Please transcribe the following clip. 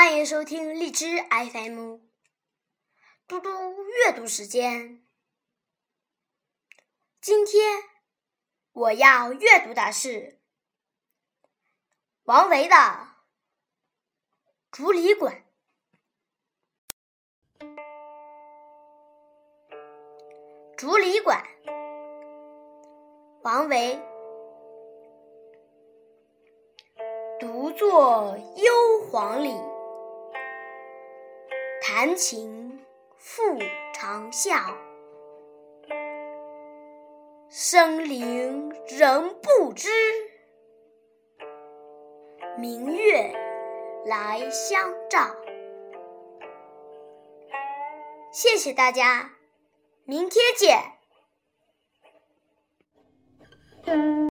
欢迎收听荔枝 FM，嘟嘟阅读时间。今天我要阅读的是王维的《竹里馆》。《竹里馆》，王维。独坐幽篁里。弹琴复长啸，深林人不知，明月来相照。谢谢大家，明天见。